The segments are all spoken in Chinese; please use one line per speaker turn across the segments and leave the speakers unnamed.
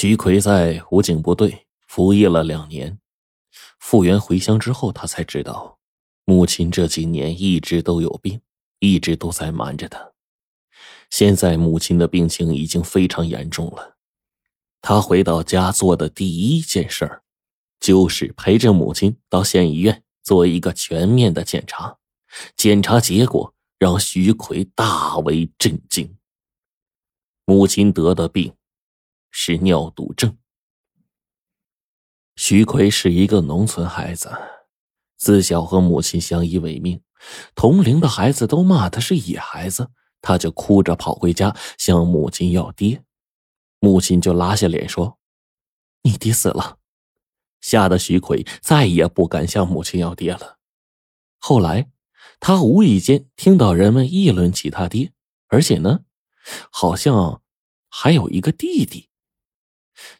徐奎在武警部队服役了两年，复员回乡之后，他才知道，母亲这几年一直都有病，一直都在瞒着他。现在母亲的病情已经非常严重了，他回到家做的第一件事儿，就是陪着母亲到县医院做一个全面的检查。检查结果让徐奎大为震惊，母亲得的病是尿毒症。徐奎是一个农村孩子，自小和母亲相依为命，同龄的孩子都骂他是野孩子。他就哭着跑回家向母亲要爹，母亲就拉下脸说：“你爹死了。”吓得徐奎再也不敢向母亲要爹了。后来，他无意间听到人们议论起他爹，而且呢，好像还有一个弟弟。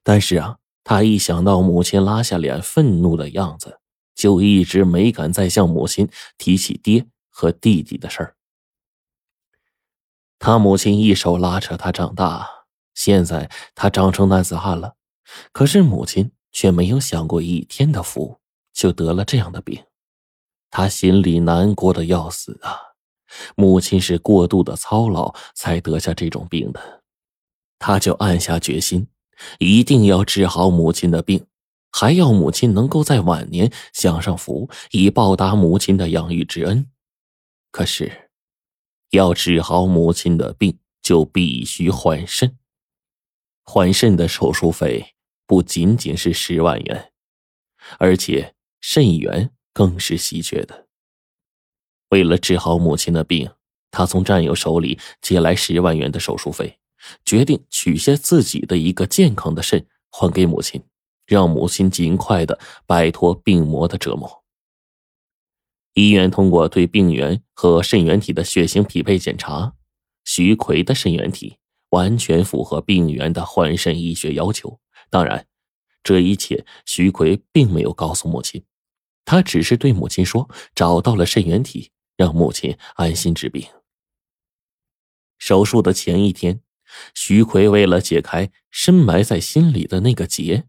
但是啊，他一想到母亲拉下脸愤怒的样子，就一直没敢再向母亲提起爹和弟弟的事儿。他母亲一手拉扯他长大，现在他长成男子汉了，可是母亲却没有享过一天的福，就得了这样的病，他心里难过的要死啊！母亲是过度的操劳才得下这种病的，他就暗下决心，一定要治好母亲的病，还要母亲能够在晚年享上福，以报答母亲的养育之恩。可是。要治好母亲的病，就必须换肾。换肾的手术费不仅仅是十万元，而且肾源更是稀缺的。为了治好母亲的病，他从战友手里借来十万元的手术费，决定取下自己的一个健康的肾还给母亲，让母亲尽快的摆脱病魔的折磨。医院通过对病源和肾源体的血型匹配检查，徐奎的肾源体完全符合病源的换肾医学要求。当然，这一切徐奎并没有告诉母亲，他只是对母亲说找到了肾源体，让母亲安心治病。手术的前一天，徐奎为了解开深埋在心里的那个结，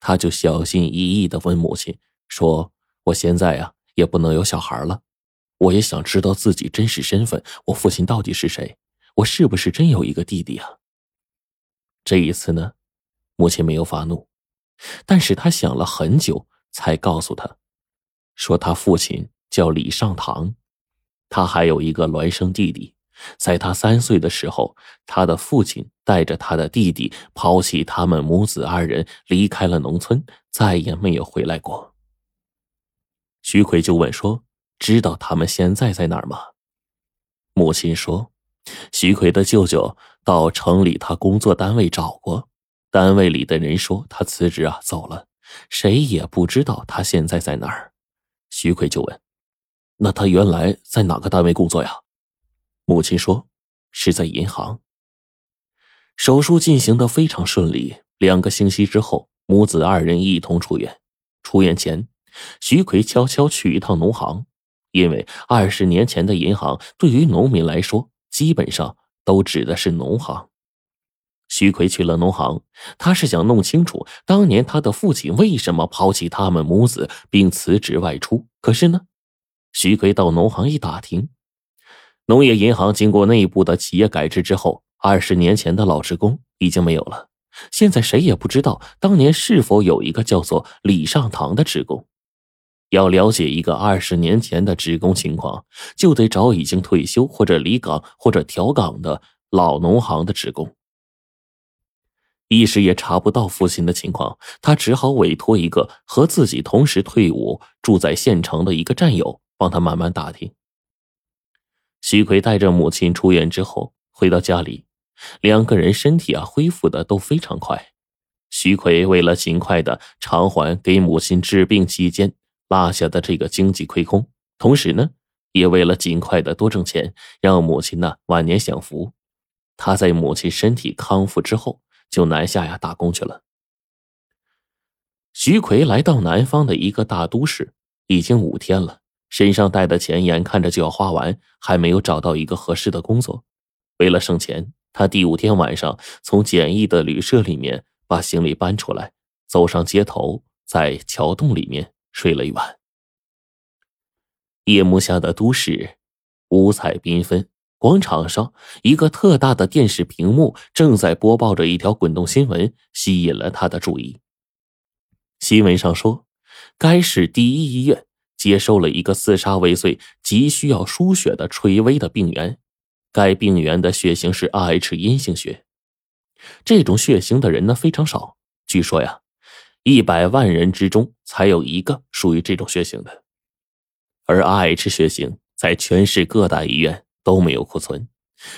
他就小心翼翼的问母亲说：“我现在呀。”也不能有小孩了，我也想知道自己真实身份，我父亲到底是谁？我是不是真有一个弟弟啊？这一次呢，母亲没有发怒，但是他想了很久，才告诉他，说他父亲叫李尚堂，他还有一个孪生弟弟，在他三岁的时候，他的父亲带着他的弟弟抛弃他们母子二人，离开了农村，再也没有回来过。徐奎就问说：“知道他们现在在哪儿吗？”母亲说：“徐奎的舅舅到城里他工作单位找过，单位里的人说他辞职啊走了，谁也不知道他现在在哪儿。”徐奎就问：“那他原来在哪个单位工作呀？”母亲说：“是在银行。”手术进行的非常顺利，两个星期之后，母子二人一同出院。出院前。徐奎悄悄去一趟农行，因为二十年前的银行对于农民来说，基本上都指的是农行。徐奎去了农行，他是想弄清楚当年他的父亲为什么抛弃他们母子并辞职外出。可是呢，徐奎到农行一打听，农业银行经过内部的企业改制之后，二十年前的老职工已经没有了，现在谁也不知道当年是否有一个叫做李尚堂的职工。要了解一个二十年前的职工情况，就得找已经退休或者离岗或者调岗的老农行的职工。一时也查不到父亲的情况，他只好委托一个和自己同时退伍、住在县城的一个战友帮他慢慢打听。徐奎带着母亲出院之后回到家里，两个人身体啊恢复的都非常快。徐奎为了尽快的偿还给母亲治病期间。落下的这个经济亏空，同时呢，也为了尽快的多挣钱，让母亲呢晚年享福。他在母亲身体康复之后，就南下呀打工去了。徐奎来到南方的一个大都市，已经五天了，身上带的钱眼看着就要花完，还没有找到一个合适的工作。为了省钱，他第五天晚上从简易的旅社里面。把行李搬出来，走上街头，在桥洞里面睡了一晚。夜幕下的都市，五彩缤纷。广场上，一个特大的电视屏幕正在播报着一条滚动新闻，吸引了他的注意。新闻上说，该市第一医院接收了一个自杀未遂、急需要输血的垂危的病员。该病员的血型是 Rh 阴性血，这种血型的人呢非常少，据说呀，一百万人之中才有一个属于这种血型的。而 Rh 血型在全市各大医院。都没有库存，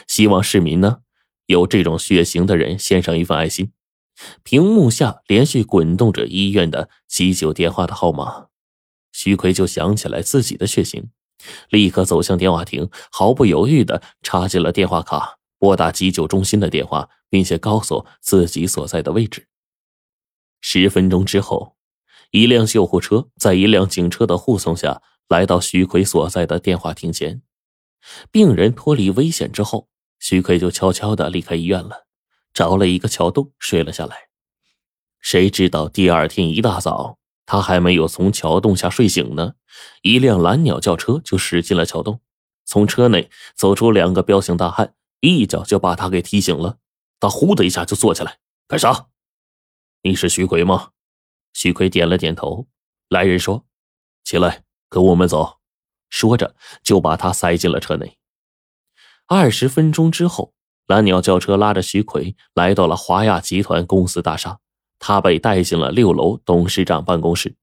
希望市民呢有这种血型的人献上一份爱心。屏幕下连续滚动着医院的急救电话的号码，徐奎就想起来自己的血型，立刻走向电话亭，毫不犹豫的插进了电话卡，拨打急救中心的电话，并且告诉自己所在的位置。十分钟之后，一辆救护车在一辆警车的护送下来到徐奎所在的电话亭前。病人脱离危险之后，徐奎就悄悄的离开医院了，找了一个桥洞睡了下来。谁知道第二天一大早，他还没有从桥洞下睡醒呢，一辆蓝鸟轿车就驶进了桥洞，从车内走出两个彪形大汉，一脚就把他给踢醒了。他呼的一下就坐起来，干啥？你是徐奎吗？徐奎点了点头。来人说：“起来，跟我们走。”说着，就把他塞进了车内。二十分钟之后，蓝鸟轿车拉着徐奎来到了华亚集团公司大厦，他被带进了六楼董事长办公室。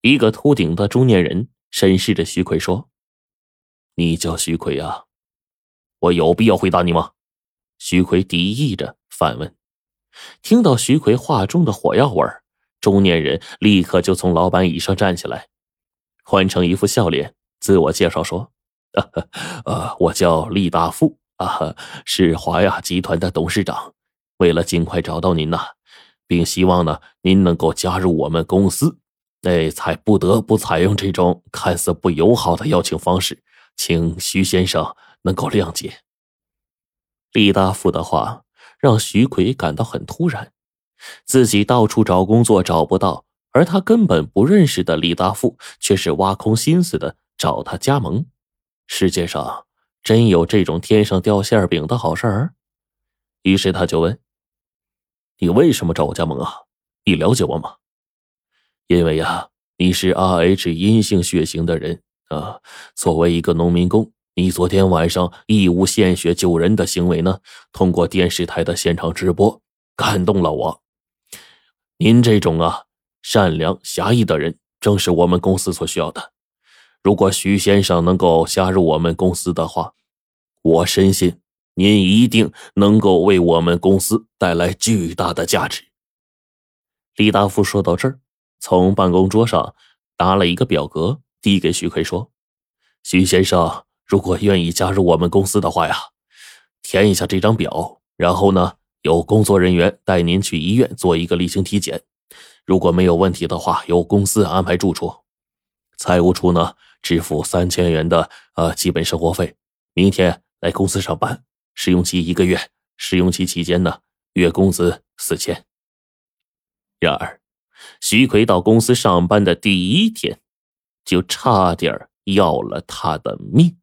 一个秃顶的中年人审视着徐奎说：“你叫徐奎啊？我有必要回答你吗？”徐奎敌意着反问。听到徐奎话中的火药味儿，中年人立刻就从老板椅上站起来。换成一副笑脸，自我介绍说：“呃，我叫厉大富啊，是华亚集团的董事长。为了尽快找到您呐，并希望呢您能够加入我们公司，哎，才不得不采用这种看似不友好的邀请方式，请徐先生能够谅解。”李大富的话让徐奎感到很突然，自己到处找工作找不到。而他根本不认识的李大富，却是挖空心思的找他加盟。世界上真有这种天上掉馅饼的好事儿？于是他就问：“你为什么找我加盟啊？你了解我吗？”因为呀，你是 Rh 阴性血型的人啊。作为一个农民工，你昨天晚上义务献血救人的行为呢，通过电视台的现场直播感动了我。您这种啊。善良侠义的人，正是我们公司所需要的。如果徐先生能够加入我们公司的话，我深信您一定能够为我们公司带来巨大的价值。李大富说到这儿，从办公桌上拿了一个表格，递给徐奎说：“徐先生，如果愿意加入我们公司的话呀，填一下这张表，然后呢，由工作人员带您去医院做一个例行体检。”如果没有问题的话，由公司安排住处，财务处呢支付三千元的呃基本生活费。明天来公司上班，试用期一个月，试用期期间呢月工资四千。然而，徐奎到公司上班的第一天，就差点要了他的命。